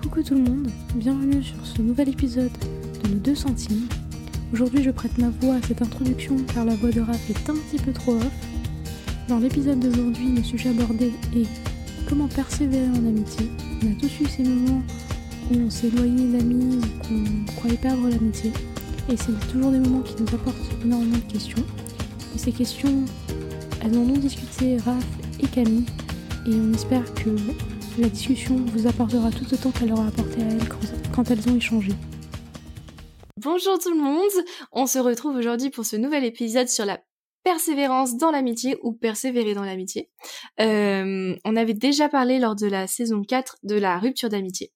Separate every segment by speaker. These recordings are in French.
Speaker 1: Coucou tout le monde, bienvenue sur ce nouvel épisode de nos deux centimes. Aujourd'hui je prête ma voix à cette introduction car la voix de Raph est un petit peu trop off. Dans l'épisode d'aujourd'hui, le sujet abordé est comment persévérer en amitié. On a tous eu ces moments où on s'est éloigné d'amis, qu'on croyait perdre l'amitié. Et c'est toujours des moments qui nous apportent énormément de questions. Et ces questions, elles en ont discuté Raph et Camille. Et on espère que la discussion vous apportera tout autant qu'elle leur a apporté à elles quand, quand elles ont échangé.
Speaker 2: Bonjour tout le monde, on se retrouve aujourd'hui pour ce nouvel épisode sur la persévérance dans l'amitié ou persévérer dans l'amitié. Euh, on avait déjà parlé lors de la saison 4 de la rupture d'amitié.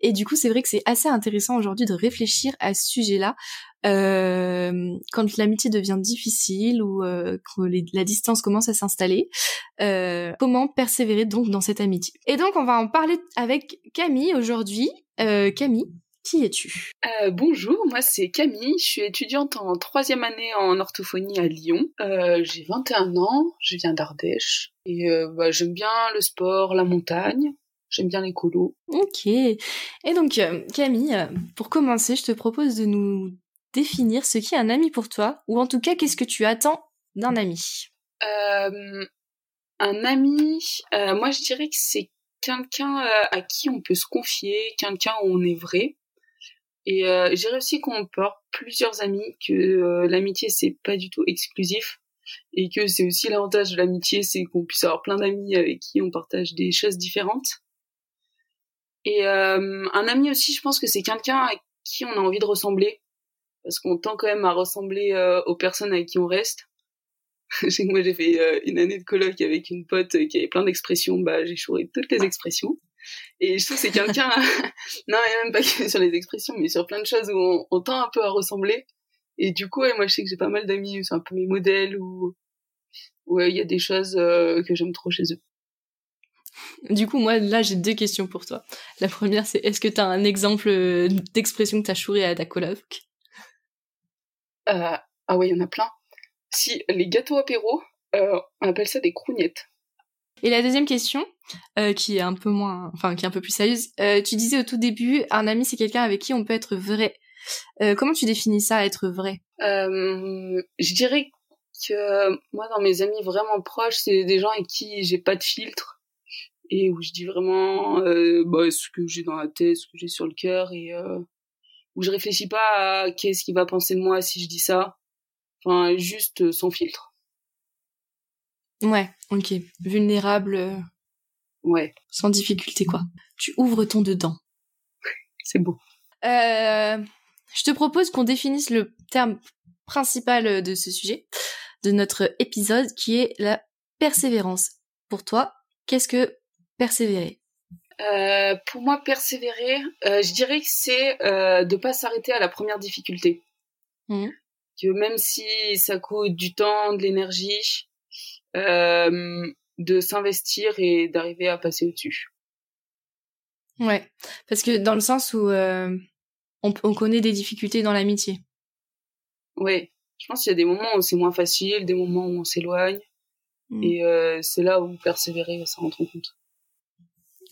Speaker 2: Et du coup, c'est vrai que c'est assez intéressant aujourd'hui de réfléchir à ce sujet-là euh, quand l'amitié devient difficile ou euh, que la distance commence à s'installer. Euh, comment persévérer donc dans cette amitié Et donc, on va en parler avec Camille aujourd'hui. Euh, Camille, qui es-tu?
Speaker 3: Euh, Bonjour, moi c'est Camille, je suis étudiante en troisième année en orthophonie à Lyon. Euh, j'ai 21 ans, je viens d'Ardèche et euh, bah, j'aime bien le sport, la montagne. J'aime bien les colos.
Speaker 2: Ok. Et donc, euh, Camille, pour commencer, je te propose de nous définir ce qu'est un ami pour toi, ou en tout cas, qu'est-ce que tu attends d'un ami
Speaker 3: euh, Un ami, euh, moi je dirais que c'est quelqu'un euh, à qui on peut se confier, quelqu'un où on est vrai. Et euh, je dirais aussi qu'on peut avoir plusieurs amis, que euh, l'amitié c'est pas du tout exclusif et que c'est aussi l'avantage de l'amitié, c'est qu'on puisse avoir plein d'amis avec qui on partage des choses différentes. Et euh, un ami aussi, je pense que c'est quelqu'un à qui on a envie de ressembler, parce qu'on tend quand même à ressembler euh, aux personnes avec qui on reste. moi j'ai fait euh, une année de colloque avec une pote qui avait plein d'expressions, bah j'ai chouré toutes les expressions. Et je trouve que c'est quelqu'un, non et même pas que sur les expressions, mais sur plein de choses où on, tend un peu à ressembler. Et du coup, ouais, moi je sais que j'ai pas mal d'amis, c'est un peu mes modèles, ou ouais, il y a des choses euh, que j'aime trop chez eux.
Speaker 2: Du coup, moi, là, j'ai deux questions pour toi. La première, c'est est-ce que tu as un exemple euh, d'expression que tu as chouré à ta coloc
Speaker 3: euh, Ah ouais, il y en a plein. Si, les gâteaux apéro, euh, on appelle ça des crougnettes.
Speaker 2: Et la deuxième question, euh, qui est un peu moins, enfin, qui est un peu plus sérieuse, tu disais au tout début, un ami, c'est quelqu'un avec qui on peut être vrai. comment tu définis ça, être vrai?
Speaker 3: Je dirais que moi, dans mes amis vraiment proches, c'est des gens avec qui j'ai pas de filtre et où je dis vraiment euh, bah, ce que j'ai dans la tête, ce que j'ai sur le cœur et euh, où je réfléchis pas à qu'est-ce qu'il va penser de moi si je dis ça. Enfin, juste euh, sans filtre.
Speaker 2: Ouais, ok. Vulnérable. euh,
Speaker 3: Ouais,
Speaker 2: sans difficulté, quoi. Tu ouvres ton dedans.
Speaker 3: c'est beau.
Speaker 2: Euh, je te propose qu'on définisse le terme principal de ce sujet, de notre épisode, qui est la persévérance. Pour toi, qu'est-ce que persévérer
Speaker 3: Euh, pour moi, persévérer, euh, je dirais que c'est euh, de pas s'arrêter à la première difficulté.
Speaker 2: Mhm.
Speaker 3: Que même si ça coûte du temps, de l'énergie, euh, de s'investir et d'arriver à passer au-dessus.
Speaker 2: Ouais, parce que dans le sens où euh, on, on connaît des difficultés dans l'amitié.
Speaker 3: Ouais, je pense qu'il y a des moments où c'est moins facile, des moments où on s'éloigne,
Speaker 2: Mm.
Speaker 3: et euh, c'est là où persévérer, ça rentre en compte.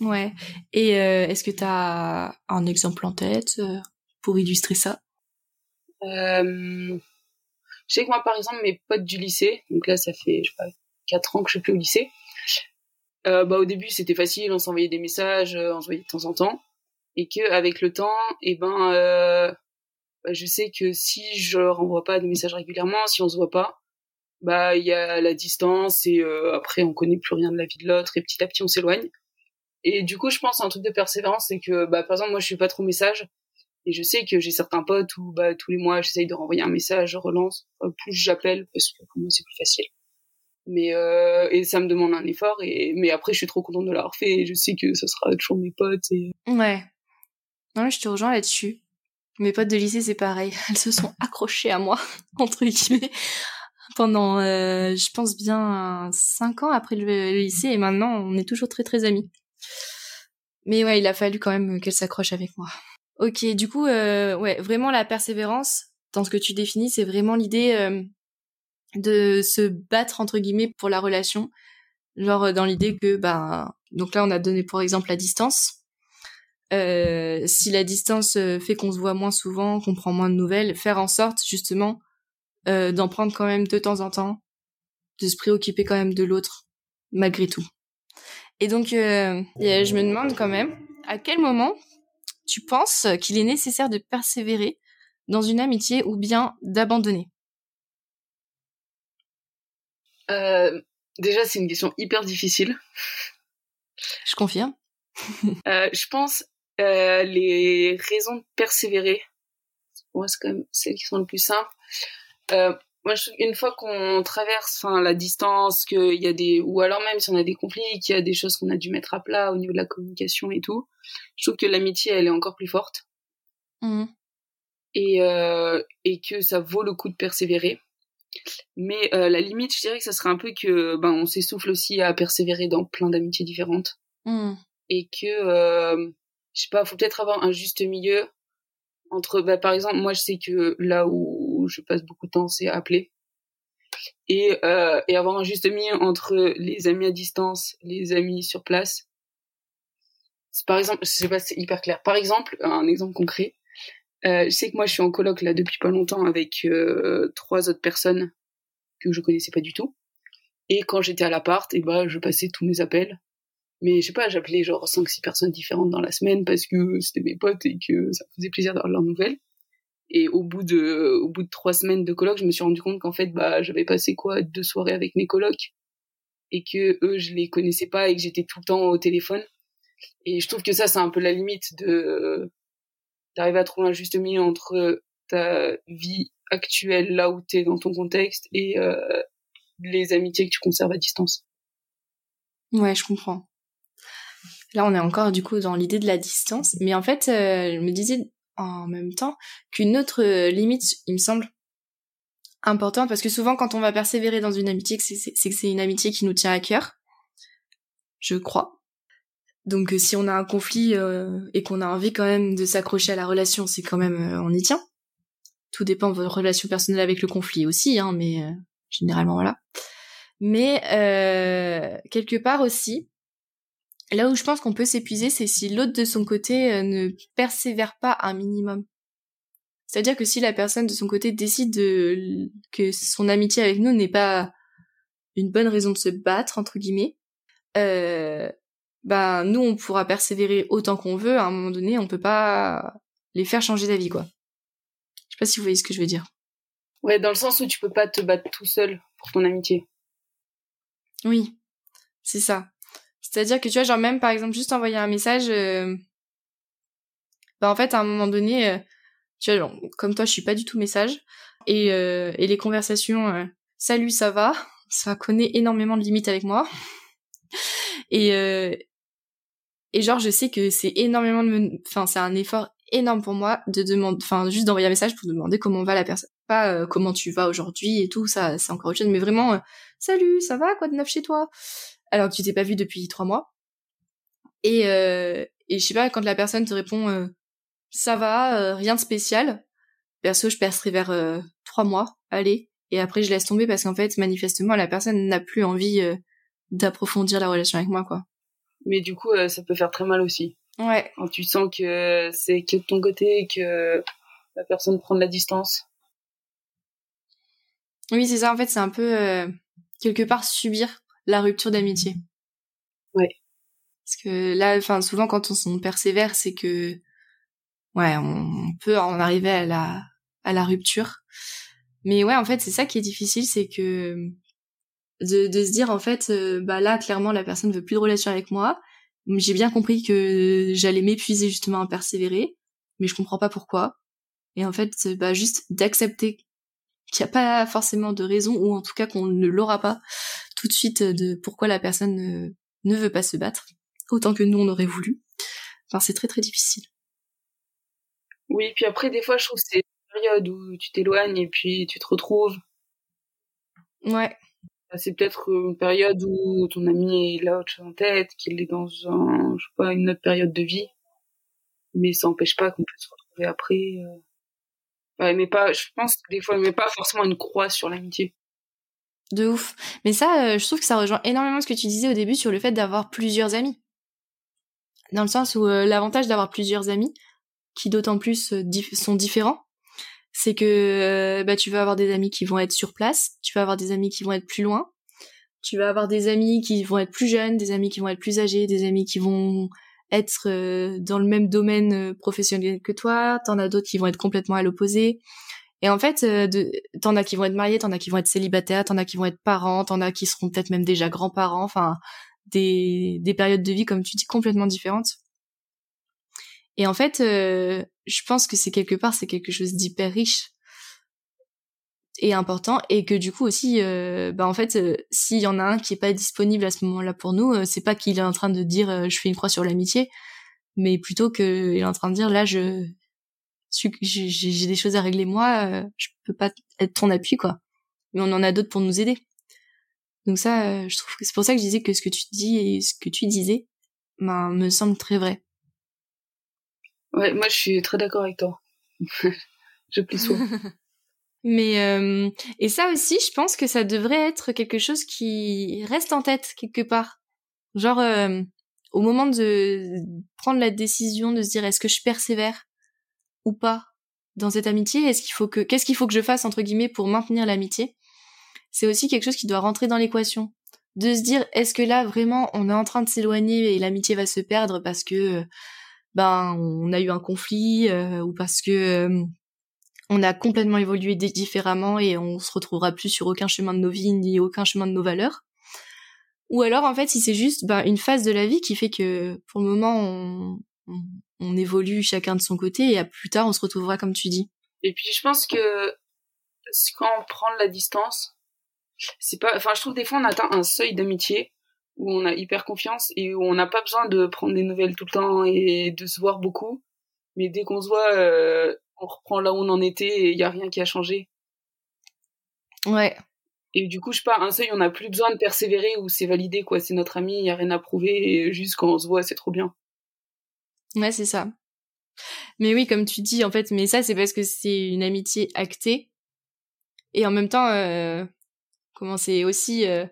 Speaker 2: Ouais. Et euh, est-ce que t'as un exemple en tête euh, pour illustrer ça?
Speaker 3: Euh, je sais que moi, par exemple, mes potes du lycée, donc là, ça fait, je sais pas, 4 ans que je suis plus au lycée, euh, bah, au début, c'était facile, on s'envoyait des messages, euh, on se voyait de temps en temps, et que avec le temps, et ben, euh, bah, je sais que si je leur envoie pas de messages régulièrement, si on se voit pas, bah, il y a la distance, et euh, après, on connaît plus rien de la vie de l'autre, et petit à petit, on s'éloigne. Et du coup, je pense un truc de persévérance, c'est que, bah, par exemple, moi, je suis pas trop message, et je sais que j'ai certains potes où bah, tous les mois j'essaye de renvoyer un message, je relance, euh, plus j'appelle parce que pour moi c'est plus facile. Mais euh, et ça me demande un effort et mais après je suis trop contente de l'avoir fait et je sais que ce sera toujours mes potes
Speaker 2: Ouais. Non, je te rejoins là-dessus. Mes potes de lycée, c'est pareil. Elles se sont accrochées à moi, entre guillemets, pendant, euh, je pense bien, cinq ans après le, le lycée, et maintenant, on est toujours très très amis. Mais ouais, il a fallu quand même qu'elles s'accrochent avec moi. Ok, du coup, euh, ouais, vraiment la persévérance, dans ce que tu définis, c'est vraiment l'idée euh, de se battre, entre guillemets, pour la relation. Genre, euh, dans l'idée que, ben, donc là, on a donné pour exemple la distance. euh, si la distance euh, fait qu'on se voit moins souvent, qu'on prend moins de nouvelles, faire en sorte justement euh, d'en prendre quand même de temps en temps, de se préoccuper quand même de l'autre, malgré tout. Et donc, euh, je me demande quand même, à quel moment tu penses qu'il est nécessaire de persévérer dans une amitié ou bien d'abandonner
Speaker 3: euh, Déjà, c'est une question hyper difficile.
Speaker 2: Je confirme.
Speaker 3: euh, je pense euh, les raisons de persévérer. Moi, c'est quand même celles qui sont les plus simples. Moi, je trouve une fois qu'on traverse, enfin, la distance, qu'il y a des, ou alors même si on a des conflits, qu'il y a des choses qu'on a dû mettre à plat au niveau de la communication et tout, je trouve que l'amitié, elle est encore plus forte.
Speaker 2: Mmh.
Speaker 3: Et, euh, et que ça vaut le coup de persévérer. Mais euh, la limite, je dirais que ça serait un peu que, ben, on s'essouffle aussi à persévérer dans plein d'amitiés différentes.
Speaker 2: Mmh.
Speaker 3: Et que, euh, je sais pas, faut peut-être avoir un juste milieu entre, bah, par exemple, moi, je sais que là où je passe beaucoup de temps, c'est appeler. Et, euh, et avoir un juste milieu entre les amis à distance, les amis sur place. Par exemple, je sais pas, c'est hyper clair. Par exemple, un exemple concret. Euh, je sais que moi, je suis en coloc là depuis pas longtemps avec euh, trois autres personnes que je connaissais pas du tout. Et quand j'étais à l'appart, et bah, je passais tous mes appels. Mais je sais pas, j'appelais genre 5-6 personnes différentes dans la semaine parce que c'était mes potes et que ça faisait plaisir d'avoir leurs nouvelles. Et au bout de, au bout de trois semaines de coloc, je me suis rendu compte qu'en fait, bah, j'avais passé quoi, deux soirées avec mes colocs. Et que eux, je les connaissais pas et que j'étais tout le temps au téléphone. Et je trouve que ça, c'est un peu la limite de, d'arriver à trouver un juste milieu entre ta vie actuelle, là où t'es dans ton contexte, et euh, les amitiés que tu conserves à distance.
Speaker 2: Ouais, je comprends. Là, on est encore du coup dans l'idée de la distance, mais en fait, euh, je me disais en même temps qu'une autre euh, limite, il me semble importante, parce que souvent quand on va persévérer dans une amitié, c'est que c'est une amitié qui nous tient à cœur, je crois. Donc euh, si on a un conflit euh, et qu'on a envie quand même de s'accrocher à la relation, c'est quand même euh, on y tient. Tout dépend de votre relation personnelle avec le conflit aussi, hein, mais généralement voilà. Mais quelque part aussi, là où je pense qu'on peut s'épuiser, c'est si l'autre de son côté ne persévère pas un minimum. C'est-à-dire que si la personne de son côté décide de, que son amitié avec nous n'est pas une bonne raison de se battre entre guillemets, euh, ben nous on pourra persévérer autant qu'on veut. À un moment donné, on peut pas les faire changer d'avis quoi. Je sais pas si vous voyez ce que je veux dire.
Speaker 3: Ouais, dans le sens où tu peux pas te battre tout seul pour ton amitié.
Speaker 2: Oui, c'est ça. C'est-à-dire que tu vois, genre même par exemple juste envoyer un message, euh... bah en fait à un moment donné, euh, tu vois, genre, comme toi je suis pas du tout message et euh, les conversations, salut ça va, ça connaît énormément de limites avec moi. Et et genre je sais que c'est énormément de, enfin c'est un effort énorme pour moi de demander, enfin juste d'envoyer un message pour demander comment va la personne, pas comment tu vas aujourd'hui et tout, ça c'est encore autre chose, mais vraiment salut, ça va quoi de neuf chez toi? Alors que tu t'es pas vu depuis trois mois. Et euh, et je sais pas quand la personne te répond euh, ça va, euh, rien de spécial. Perso, je percerai vers trois mois, allez, et après je laisse tomber parce qu'en fait manifestement la personne n'a plus envie d'approfondir la relation avec moi quoi.
Speaker 3: Mais du coup, ça peut faire très mal aussi.
Speaker 2: Ouais.
Speaker 3: Quand tu sens que c'est que de ton côté et que la personne prend de la distance.
Speaker 2: Oui, c'est ça. En fait, c'est un peu quelque part subir la rupture d'amitié.
Speaker 3: Ouais.
Speaker 2: Parce que là, enfin, souvent quand on, on persévère, c'est que ouais, on peut en arriver à la à la rupture. Mais ouais, en fait, c'est ça qui est difficile, c'est que de, de se dire en fait, euh, bah là, clairement, la personne veut plus de relation avec moi j'ai bien compris que j'allais m'épuiser justement à persévérer, mais je comprends pas pourquoi. Et en fait, bah juste d'accepter qu'il n'y a pas forcément de raison, ou en tout cas qu'on ne l'aura pas tout de suite de pourquoi la personne ne, ne veut pas se battre, autant que nous on aurait voulu. Enfin, c'est très très difficile.
Speaker 3: Oui, puis après, des fois, je trouve que c'est une période où tu t'éloignes et puis tu te retrouves.
Speaker 2: Ouais.
Speaker 3: C'est peut-être une période où ton ami est là autre chose en tête, qu'il est dans un, je sais pas, une autre période de vie. Mais ça n'empêche pas qu'on peut se retrouver après. Euh... Ouais, mais pas, je pense que des fois, mais pas forcément une croix sur l'amitié.
Speaker 2: De ouf. Mais ça, euh, je trouve que ça rejoint énormément ce que tu disais au début sur le fait d'avoir plusieurs amis. dans le sens où l'avantage d'avoir plusieurs amis, qui d'autant plus sont différents, c'est que bah tu vas avoir des amis qui vont être sur place, tu vas avoir des amis qui vont être plus loin, tu vas avoir des amis qui vont être plus jeunes, des amis qui vont être plus âgés, des amis qui vont être euh, dans le même domaine euh, professionnel que toi, t'en as d'autres qui vont être complètement à l'opposé. Et en fait, euh, t'en as qui vont être mariés, t'en as qui vont être célibataires, t'en as qui vont être parents, t'en as qui seront peut-être même déjà grands-parents, enfin des, des périodes de vie, comme tu dis, complètement différentes. Et en fait, je pense que c'est quelque part, c'est quelque chose d'hyper riche et important et que du coup aussi euh, bah en fait euh, s'il y en a un qui est pas disponible à ce moment-là pour nous euh, c'est pas qu'il est en train de dire je fais une croix sur l'amitié mais plutôt qu'il est en train de dire là je j'ai des choses à régler moi je peux pas être ton appui quoi. Mais on en a d'autres pour nous aider. Donc ça je trouve que c'est pour ça que je disais que ce que tu dis et ce que tu disais ben, me semble très vrai.
Speaker 3: Ouais moi je suis très d'accord avec toi. Je plie souvent
Speaker 2: Mais euh, et ça aussi, je pense que ça devrait être quelque chose qui reste en tête quelque part. Genre euh, au moment de prendre la décision de se dire est-ce que je persévère? Ou pas dans cette amitié, est-ce qu'il faut que qu'est-ce qu'il faut que je fasse entre guillemets pour maintenir l'amitié? C'est aussi quelque chose qui doit rentrer dans l'équation. De se dire est-ce que là vraiment on est en train de s'éloigner et l'amitié va se perdre parce que ben on a eu un conflit euh, ou parce que on a complètement évolué différemment et on se retrouvera plus sur aucun chemin de nos vies ni aucun chemin de nos valeurs? Ou alors en fait si c'est juste ben, une phase de la vie qui fait que pour le moment on, évolue chacun de son côté et à plus tard on se retrouvera comme tu dis.
Speaker 3: Et puis je pense que quand on prend la distance, c'est pas, enfin je trouve des fois on atteint un seuil d'amitié où on a hyper confiance et où on n'a pas besoin de prendre des nouvelles tout le temps et de se voir beaucoup. Mais dès qu'on se voit, euh, on reprend là où on en était et il y a rien qui a changé.
Speaker 2: Ouais.
Speaker 3: Et du coup, je sais pas, un seuil, on n'a plus besoin de persévérer ou c'est validé, quoi. C'est notre ami, il y a rien à prouver et juste quand on se voit, c'est trop bien.
Speaker 2: Ouais, c'est ça. Mais oui, comme tu dis, en fait, mais ça, c'est parce que c'est une amitié actée. Et en même temps, euh, comment c'est aussi euh,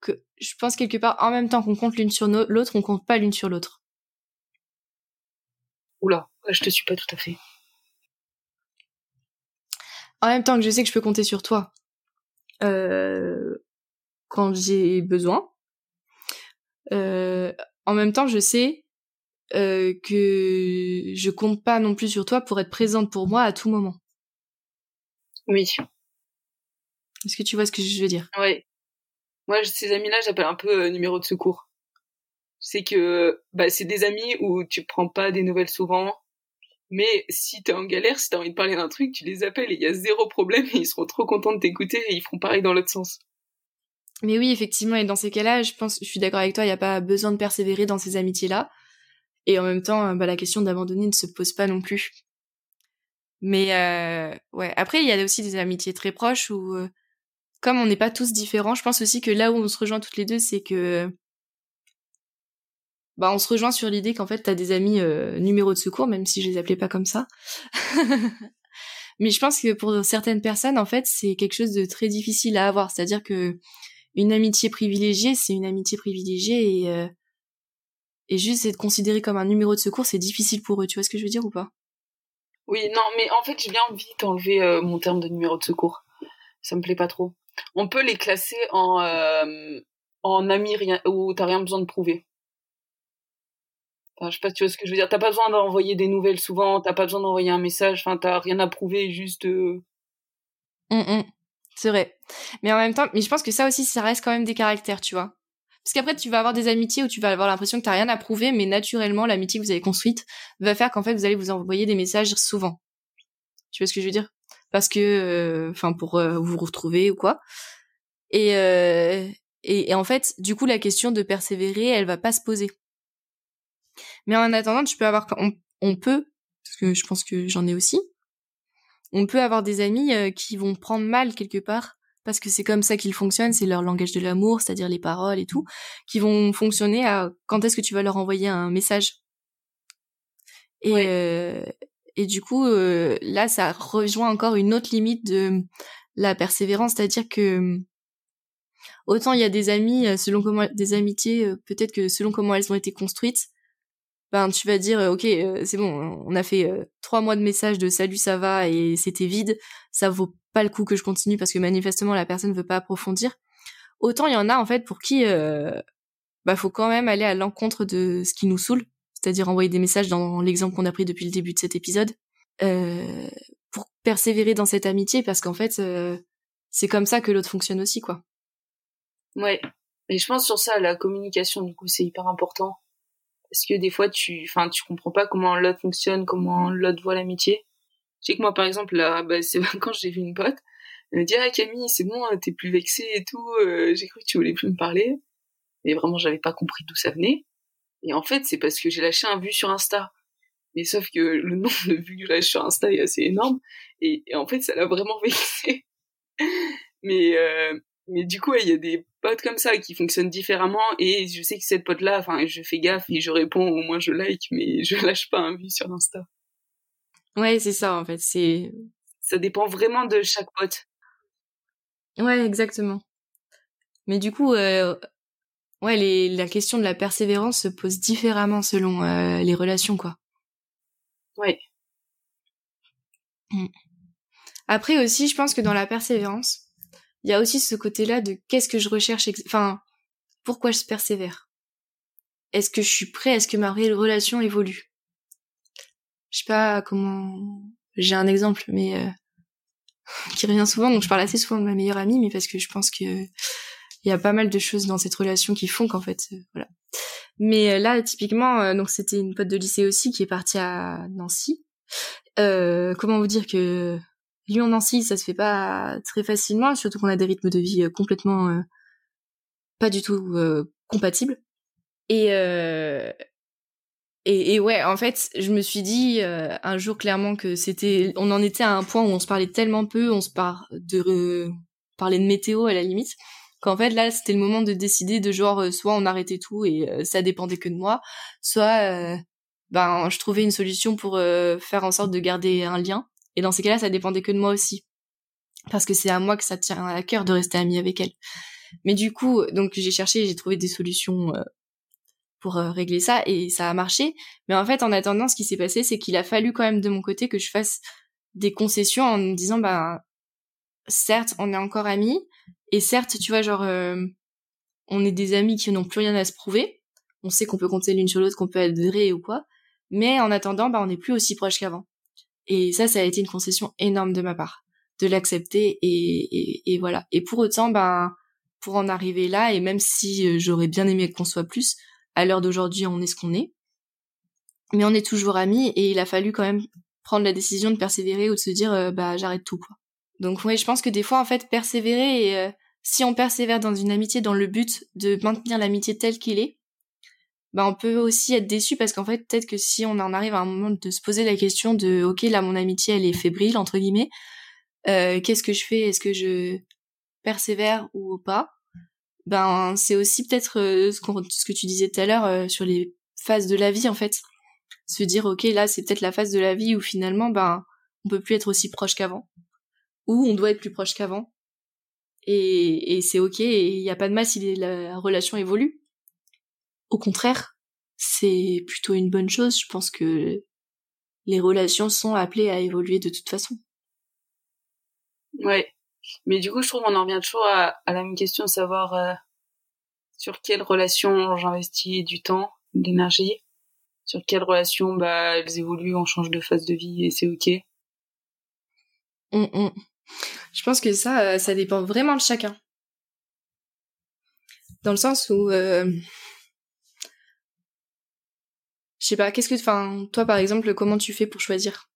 Speaker 2: que je pense quelque part, en même temps qu'on compte l'une sur l'autre, on compte pas l'une sur l'autre.
Speaker 3: Oula, je te suis pas tout à fait.
Speaker 2: En même temps que je sais que je peux compter sur toi euh, quand j'ai besoin, euh, en même temps je sais euh, que je compte pas non plus sur toi pour être présente pour moi à tout moment.
Speaker 3: Oui.
Speaker 2: Est-ce que tu vois ce que je veux dire?
Speaker 3: Oui. Moi, ces amis-là, j'appelle un peu numéro de secours c'est que bah, c'est des amis où tu prends pas des nouvelles souvent. Mais si t'es en galère, si t'as envie de parler d'un truc, tu les appelles et il y a zéro problème et ils seront trop contents de t'écouter et ils feront pareil dans l'autre sens.
Speaker 2: Mais oui, effectivement, et dans ces cas-là, je pense, je suis d'accord avec toi, il n'y a pas besoin de persévérer dans ces amitiés-là. Et en même temps, bah, la question d'abandonner ne se pose pas non plus. Mais euh, ouais, après, il y a aussi des amitiés très proches où, euh, comme on n'est pas tous différents, je pense aussi que là où on se rejoint toutes les deux, c'est que bah on se rejoint sur l'idée qu'en fait t'as des amis euh, numéro de secours, même si je les appelais pas comme ça. Mais je pense que pour certaines personnes, en fait, c'est quelque chose de très difficile à avoir. C'est-à-dire que une amitié privilégiée, c'est une amitié privilégiée et euh, et juste être considéré comme un numéro de secours, c'est difficile pour eux. Tu vois ce que je veux dire ou pas?
Speaker 3: Oui, non, mais en fait, j'ai bien envie d'enlever euh, mon terme de numéro de secours. Ça me plaît pas trop. On peut les classer en euh, en amis rien où t'as rien besoin de prouver. Enfin, je sais pas si tu vois ce que je veux dire. T'as pas besoin d'envoyer des nouvelles souvent, t'as pas besoin d'envoyer un message, enfin, t'as rien à prouver, juste. Euh...
Speaker 2: Hum, hum. C'est vrai. Mais en même temps, mais je pense que ça aussi, ça reste quand même des caractères, tu vois. Parce qu'après, tu vas avoir des amitiés où tu vas avoir l'impression que t'as rien à prouver, mais naturellement, l'amitié que vous avez construite va faire qu'en fait, vous allez vous envoyer des messages souvent. Tu vois ce que je veux dire? Parce que, euh, enfin, pour euh, vous retrouver ou quoi. Et, euh, et, et en fait, du coup, la question de persévérer, elle va pas se poser. Mais en attendant, tu peux avoir, on, peut, parce que je pense que j'en ai aussi, on peut avoir des amis euh, qui vont prendre mal quelque part parce que c'est comme ça qu'ils fonctionnent, c'est leur langage de l'amour, c'est-à-dire les paroles et tout, qui vont fonctionner à quand est-ce que tu vas leur envoyer un message. Et, euh, et du coup, euh, là, ça rejoint encore une autre limite de la persévérance, c'est-à-dire que autant il y a des amis selon comment des amitiés peut-être que selon comment elles ont été construites ben tu vas dire ok c'est bon on a fait trois mois de messages de salut ça va et c'était vide ça vaut pas le coup que je continue parce que manifestement la personne veut pas approfondir autant il y en a en fait pour qui bah faut quand même aller à l'encontre de ce qui nous saoule c'est-à-dire envoyer des messages dans l'exemple qu'on a pris depuis le début de cet épisode euh, pour persévérer dans cette amitié parce qu'en fait euh, c'est comme ça que l'autre fonctionne aussi quoi.
Speaker 3: Ouais. Et je pense sur ça la communication du coup c'est hyper important parce que des fois tu enfin tu comprends pas comment l'autre fonctionne, comment l'autre voit l'amitié. Je sais que moi par exemple là bah, c'est quand j'ai vu une pote, elle me dit "Ah Camille, c'est bon, hein, t'es plus vexée et tout, euh, j'ai cru que tu voulais plus me parler." Mais vraiment j'avais pas compris d'où ça venait. Et en fait, c'est parce que j'ai lâché un vu sur Insta. Mais sauf que le nombre de vues que je lâche sur Insta est assez énorme. Et, en fait, ça l'a vraiment vexé. mais, euh, mais du coup, il y a des potes comme ça qui fonctionnent différemment. Et je sais que cette pote-là, enfin, je fais gaffe et je réponds, au moins je like, mais je lâche pas un vu sur Insta.
Speaker 2: Ouais, c'est ça, en fait. C'est.
Speaker 3: Ça dépend vraiment de chaque pote.
Speaker 2: Ouais, exactement. Mais du coup, euh, ouais, les, la question de la persévérance se pose différemment selon euh, les relations, quoi.
Speaker 3: Ouais.
Speaker 2: Mm. Après aussi, je pense que dans la persévérance, il y a aussi ce côté-là de qu'est-ce que je recherche, enfin, pourquoi je persévère? Est-ce que je suis prêt Est-ce que ma relation évolue? Je sais pas comment. J'ai un exemple, mais euh, qui revient souvent. Donc je parle assez souvent de ma meilleure amie, mais parce que je pense que il y a pas mal de choses dans cette relation qui font qu'en fait, euh, voilà. Mais euh, là, typiquement, euh, donc c'était une pote de lycée aussi qui est partie à Nancy. comment vous dire que Lyon-Nancy, ça se fait pas très facilement, surtout qu'on a des rythmes de vie complètement pas du tout compatibles. Et, et, et ouais, en fait, je me suis dit un jour clairement que c'était, on en était à un point où on se parlait tellement peu, on se parle de parler de météo à la limite, qu'en fait là c'était le moment de décider de genre euh, soit on arrêtait tout et euh, ça dépendait que de moi, soit euh, ben je trouvais une solution pour faire en sorte de garder un lien et dans ces cas-là ça dépendait que de moi aussi parce que c'est à moi que ça tient à cœur de rester amie avec elle. Mais du coup donc j'ai cherché j'ai trouvé des solutions pour régler ça et ça a marché. Mais en fait en attendant ce qui s'est passé c'est qu'il a fallu quand même de mon côté que je fasse des concessions en me disant bah certes on est encore amis et certes, tu vois, genre, euh, on est des amis qui n'ont plus rien à se prouver. On sait qu'on peut compter l'une sur l'autre, qu'on peut adhérer ou quoi. Mais en attendant, bah, on n'est plus aussi proche qu'avant. Et ça, ça a été une concession énorme de ma part, de l'accepter et, et, voilà. Et pour autant, ben, pour en arriver là, et même si euh, j'aurais bien aimé qu'on soit plus, à l'heure d'aujourd'hui, on est ce qu'on est. Mais on est toujours amis et il a fallu quand même prendre la décision de persévérer ou de se dire, euh, bah, j'arrête tout, quoi. Donc ouais, je pense que des fois, en fait, persévérer euh, si on persévère dans une amitié dans le but de maintenir l'amitié telle qu'il est, bah on peut aussi être déçu parce qu'en fait, peut-être que si on en arrive à un moment de se poser la question de ok là mon amitié elle est fébrile entre guillemets, euh, qu'est-ce que je fais? Est-ce que je persévère ou pas? Ben c'est aussi peut-être euh, ce, que tu disais tout à l'heure sur les phases de la vie en fait, se dire ok là c'est peut-être la phase de la vie où finalement ben on peut plus être aussi proche qu'avant ou on doit être plus proche qu'avant. Et, et c'est ok, et il n'y a pas de mal si la relation évolue. Au contraire, c'est plutôt une bonne chose. Je pense que les relations sont appelées à évoluer de toute façon.
Speaker 3: Ouais. Mais du coup, je trouve qu'on en revient toujours à, à la même question de savoir euh, sur quelle relation j'investis du temps, d'énergie, sur quelle relation bah, elles évoluent, on change de phase de vie et c'est ok.
Speaker 2: Hum, hum. Je pense que ça, euh, ça dépend vraiment de chacun. Dans le sens où, euh... je sais pas, qu'est-ce que, enfin, toi par exemple, comment tu fais pour choisir?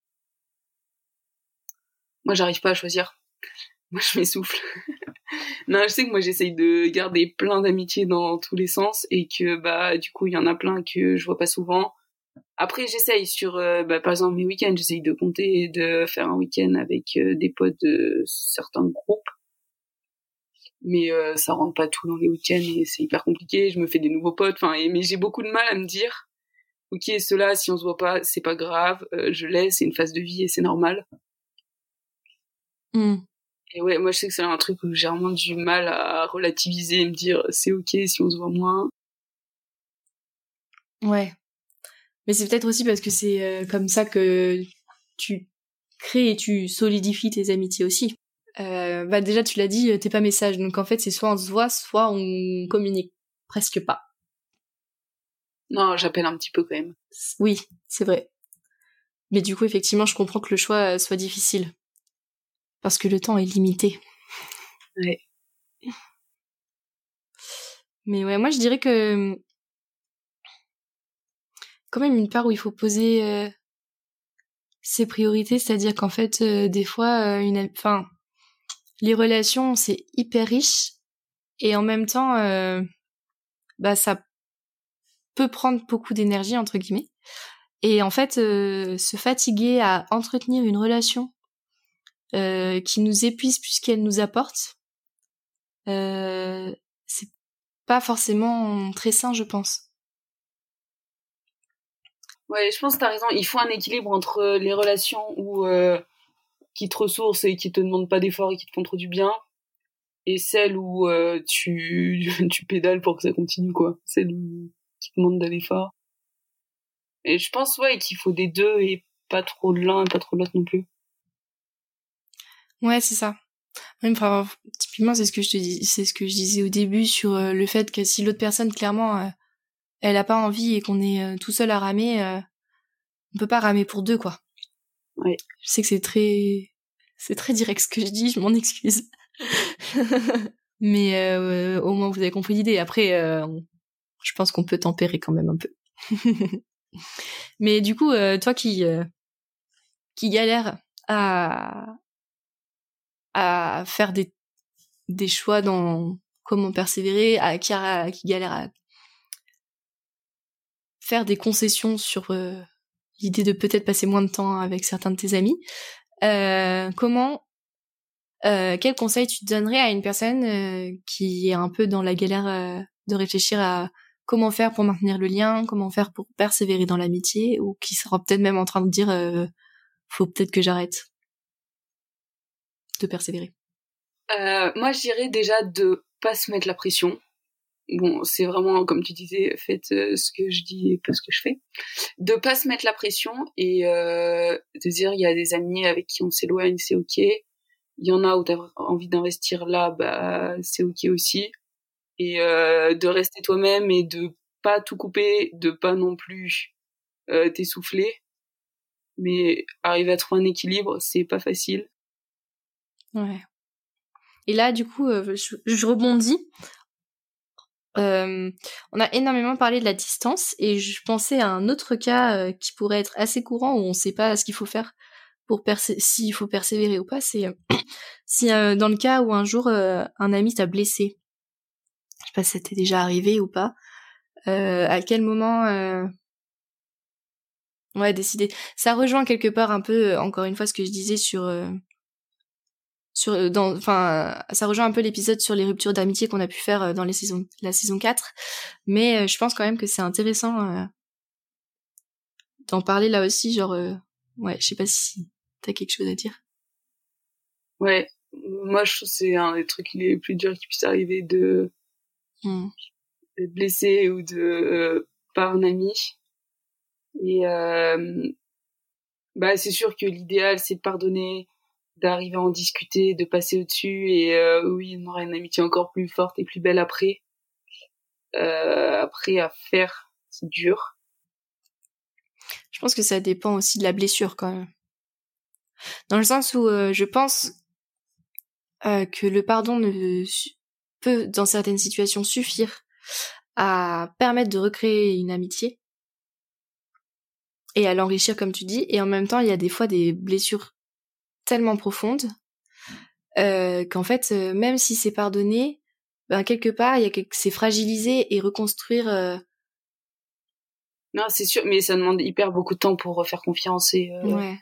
Speaker 3: Moi, j'arrive pas à choisir. Moi, je m'essouffle. non, je sais que moi, j'essaye de garder plein d'amitiés dans tous les sens et que, bah, du coup, il y en a plein que je vois pas souvent après, j'essaye sur, euh, bah, par exemple, mes week-ends, j'essaye de compter et de faire un week-end avec euh, des potes de certains groupes. Mais euh, ça rentre pas tout dans les week-ends et c'est hyper compliqué. Je me fais des nouveaux potes. Enfin, mais j'ai beaucoup de mal à me dire, ok, cela, si on se voit pas, c'est pas grave. je laisse, c'est une phase de vie et c'est normal.
Speaker 2: Hmm.
Speaker 3: Et ouais, moi je sais que c'est un truc où j'ai vraiment du mal à relativiser et me dire c'est ok si on se voit moins.
Speaker 2: Ouais. Mais c'est peut-être aussi parce que c'est euh, comme ça que tu crées et tu solidifies tes amitiés aussi. Euh, bah déjà tu l'as dit, t'es pas message, donc en fait c'est soit on se voit, soit on communique presque pas.
Speaker 3: Non, j'appelle un petit peu quand même.
Speaker 2: Oui, c'est vrai. Mais du coup effectivement je comprends que le choix soit difficile parce que le temps est limité.
Speaker 3: Ouais.
Speaker 2: Mais ouais, moi je dirais que quand même une part où il faut poser euh, ses priorités, c'est-à-dire qu'en fait euh, des fois euh, une enfin les relations c'est hyper riche et en même temps bah ça peut prendre beaucoup d'énergie entre guillemets et en fait se fatiguer à entretenir une relation euh, qui nous épuise plus qu'elle nous apporte, euh, c'est pas forcément très sain, je pense.
Speaker 3: Ouais, je pense que t'as raison. Il faut un équilibre entre les relations où euh, qui te ressourcent et qui te demandent pas d'efforts et qui te font trop du bien, et celles où euh, tu tu pédales pour que ça continue quoi. Celles qui te demandent de l'effort. Et je pense ouais qu'il faut des deux et pas trop de l'un et pas trop de l'autre non plus.
Speaker 2: Ouais, c'est ça. Enfin, typiquement, c'est ce que je te dis, c'est ce que je disais au début sur euh, le fait que si l'autre personne, clairement, euh, elle a pas envie et qu'on est euh, tout seul à ramer, on peut pas ramer pour deux, quoi.
Speaker 3: Ouais.
Speaker 2: Je sais que c'est très, c'est très direct ce que je dis, je m'en excuse. Mais au moins vous avez compris l'idée. Après, je pense qu'on peut tempérer quand même un peu. Mais du coup, toi qui qui galère à à faire des, choix dans comment persévérer, à qui, galère à faire des concessions sur euh, l'idée de peut-être passer moins de temps avec certains de tes amis. Euh, comment, euh, quel conseil tu donnerais à une personne euh, qui est un peu dans la galère de réfléchir à comment faire pour maintenir le lien, comment faire pour persévérer dans l'amitié, ou qui sera peut-être même en train de dire faut peut-être que j'arrête? De persévérer
Speaker 3: euh, Moi, je dirais déjà de pas se mettre la pression. Bon, c'est vraiment, comme tu disais, faites euh, ce que je dis et pas ce que je fais. De pas se mettre la pression et euh, de dire, il y a des amis avec qui on s'éloigne, c'est ok. Il y en a où t'as envie d'investir là, bah c'est ok aussi. Et euh, de rester toi-même et de pas tout couper, de pas non plus t'essouffler. Mais arriver à trouver un équilibre, c'est pas facile.
Speaker 2: Ouais. Et là, du coup, euh, je, rebondis. Euh, on a énormément parlé de la distance et je pensais à un autre cas euh, qui pourrait être assez courant où on ne sait pas ce qu'il faut faire pour s'il faut persévérer ou pas. C'est si dans le cas où un jour un ami t'a blessé, je sais pas si c'était déjà arrivé ou pas. à quel moment ouais décider ça rejoint quelque part un peu encore une fois ce que je disais sur sur euh, dans enfin ça rejoint un peu l'épisode sur les ruptures d'amitié qu'on a pu faire euh, dans les saisons la saison 4 mais euh, je pense quand même que c'est intéressant d'en parler là aussi genre ouais je sais pas si t'as quelque chose à dire.
Speaker 3: Ouais. Moi je trouve c'est un des trucs les plus durs qui puisse arriver de mmh. d'être blessé ou de par un ami. Et bah c'est sûr que l'idéal c'est de pardonner d'arriver à en discuter, de passer au-dessus et euh, oui, on aura une amitié encore plus forte et plus belle après. Euh, après à faire, c'est dur.
Speaker 2: Je pense que ça dépend aussi de la blessure quand même. Dans le sens où euh, je pense que le pardon ne peut dans certaines situations suffire à permettre de recréer une amitié et à l'enrichir comme tu dis et en même temps il y a des fois des blessures tellement profonde euh, qu'en fait, euh, même si c'est pardonné, ben quelque part, il y a quelque... c'est fragilisé et reconstruire. Euh...
Speaker 3: Non, c'est sûr, mais ça demande hyper beaucoup de temps pour refaire confiance et. Euh,
Speaker 2: ouais.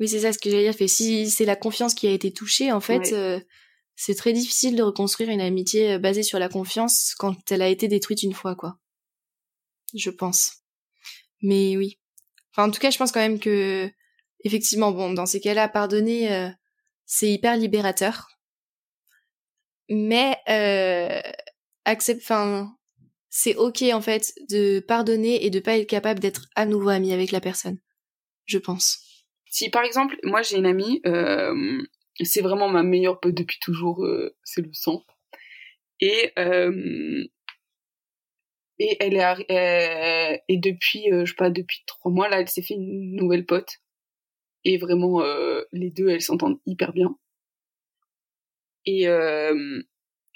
Speaker 2: Oui, c'est ça ce que j'allais dire. Fait si c'est la confiance qui a été touchée, en fait, euh, c'est très difficile de reconstruire une amitié basée sur la confiance quand elle a été détruite une fois, quoi. Je pense. Mais oui. Enfin, en tout cas, je pense quand même que effectivement, bon, dans ces cas-là, pardonner, euh, c'est hyper libérateur. Mais euh, accepte, enfin, c'est ok en fait de pardonner et de pas être capable d'être à nouveau ami avec la personne. Je pense.
Speaker 3: Si par exemple, moi j'ai une amie, euh, c'est vraiment ma meilleure pote depuis toujours, euh, c'est le sang. Et euh, et elle est et depuis je sais pas depuis trois mois là, elle s'est fait une nouvelle pote. Et vraiment les deux elles s'entendent hyper bien. Et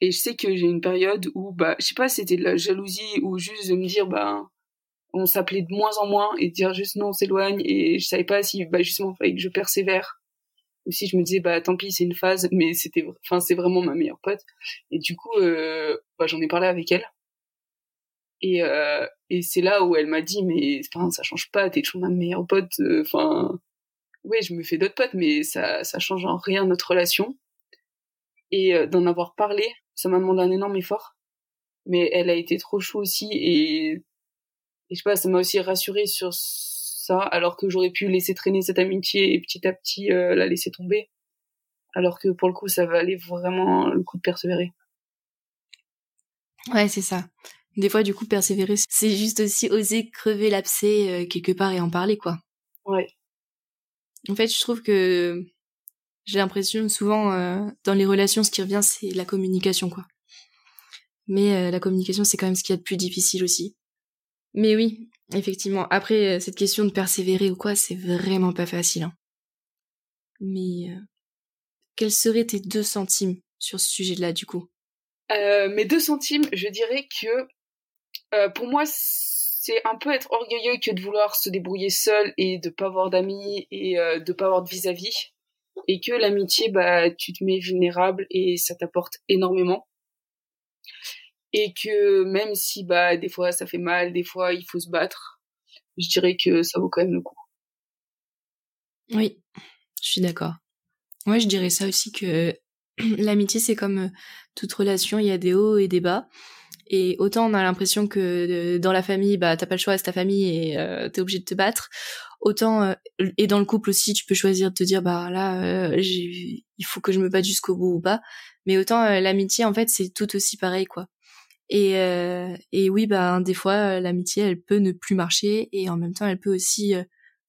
Speaker 3: et je sais que j'ai une période où bah je sais pas c'était de la jalousie ou juste de me dire bah on s'appelait de moins en moins et de dire juste non on s'éloigne. Et je savais pas si bah justement fallait que je persévère ou si je me disais bah tant pis c'est une phase mais c'était enfin c'est vraiment ma meilleure pote. Et du coup euh, bah, j'en ai parlé avec elle. Et euh, et c'est là où elle m'a dit mais enfin ça change pas t'es toujours ma meilleure pote euh, enfin oui je me fais d'autres potes mais ça ça change en rien notre relation et euh, d'en avoir parlé ça m'a demandé un énorme effort mais elle a été trop chou aussi et, et je sais pas ça m'a aussi rassuré sur ça, alors que j'aurais pu laisser traîner cette amitié et petit à petit euh, la laisser tomber. Alors que pour le coup, ça valait vraiment le coup de persévérer.
Speaker 2: Ouais, c'est ça. Des fois, du coup, persévérer, c'est juste aussi oser crever l'abcès euh, quelque part et en parler, quoi.
Speaker 3: Ouais.
Speaker 2: En fait, je trouve que j'ai l'impression souvent euh, dans les relations, ce qui revient, c'est la communication, quoi. Mais la communication, c'est quand même ce qu'il y a de plus difficile aussi. Mais oui, Effectivement. Après, euh, cette question de persévérer ou quoi, c'est vraiment pas facile. Hein. Mais euh, quels seraient tes deux centimes sur ce sujet-là, du coup?
Speaker 3: Euh, Mes deux centimes, je dirais que euh, pour moi, c'est un peu être orgueilleux que de vouloir se débrouiller seul et de pas avoir d'amis et euh, de pas avoir de vis-à-vis. Et que l'amitié, bah, tu te mets vulnérable et ça t'apporte énormément et que même si bah des fois ça fait mal, des fois il faut se battre, je dirais que ça vaut quand même le coup.
Speaker 2: Oui, je suis d'accord. Moi, je dirais ça aussi que l'amitié c'est comme euh, toute relation, il y a des hauts et des bas. Et autant on a l'impression que euh, dans la famille, bah t'as pas le choix, c'est ta famille et euh, t'es obligé de te battre. Autant euh, et dans le couple aussi, tu peux choisir de te dire bah là, il faut que je me batte jusqu'au bout ou pas. Mais autant l'amitié en fait c'est tout aussi pareil quoi. Et, et oui, bah, des fois, l'amitié, elle peut ne plus marcher et en même temps, elle peut aussi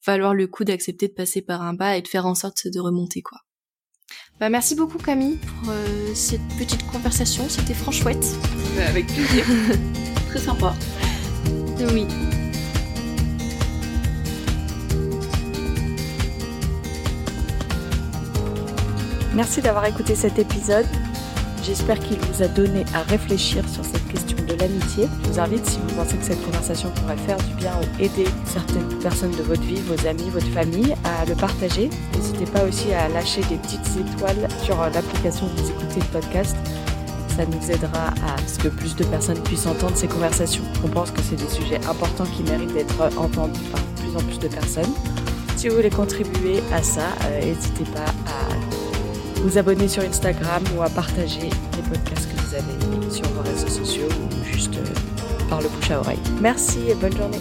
Speaker 2: valoir le coup d'accepter de passer par un bas et de faire en sorte de remonter, quoi. Bah, merci beaucoup, Camille, pour cette petite conversation. C'était franchement chouette.
Speaker 3: Bah, avec plaisir. Très sympa.
Speaker 2: Oui.
Speaker 4: Merci d'avoir écouté cet épisode. J'espère qu'il vous a donné à réfléchir sur cette l'amitié. Je vous invite, si vous pensez que cette conversation pourrait faire du bien ou aider certaines personnes de votre vie, vos amis, votre famille, à le partager. N'hésitez pas aussi à lâcher des petites étoiles sur l'application où vous écoutez le podcast. Ça nous aidera à ce que plus de personnes puissent entendre ces conversations. On pense que c'est des sujets importants qui méritent d'être entendus par plus en plus de personnes. Si vous voulez contribuer à ça, euh, n'hésitez pas à vous abonner sur Instagram ou à partager les podcasts que vous avez sur vos réseaux sociaux juste euh, par le bouche à oreille. Merci et bonne journée.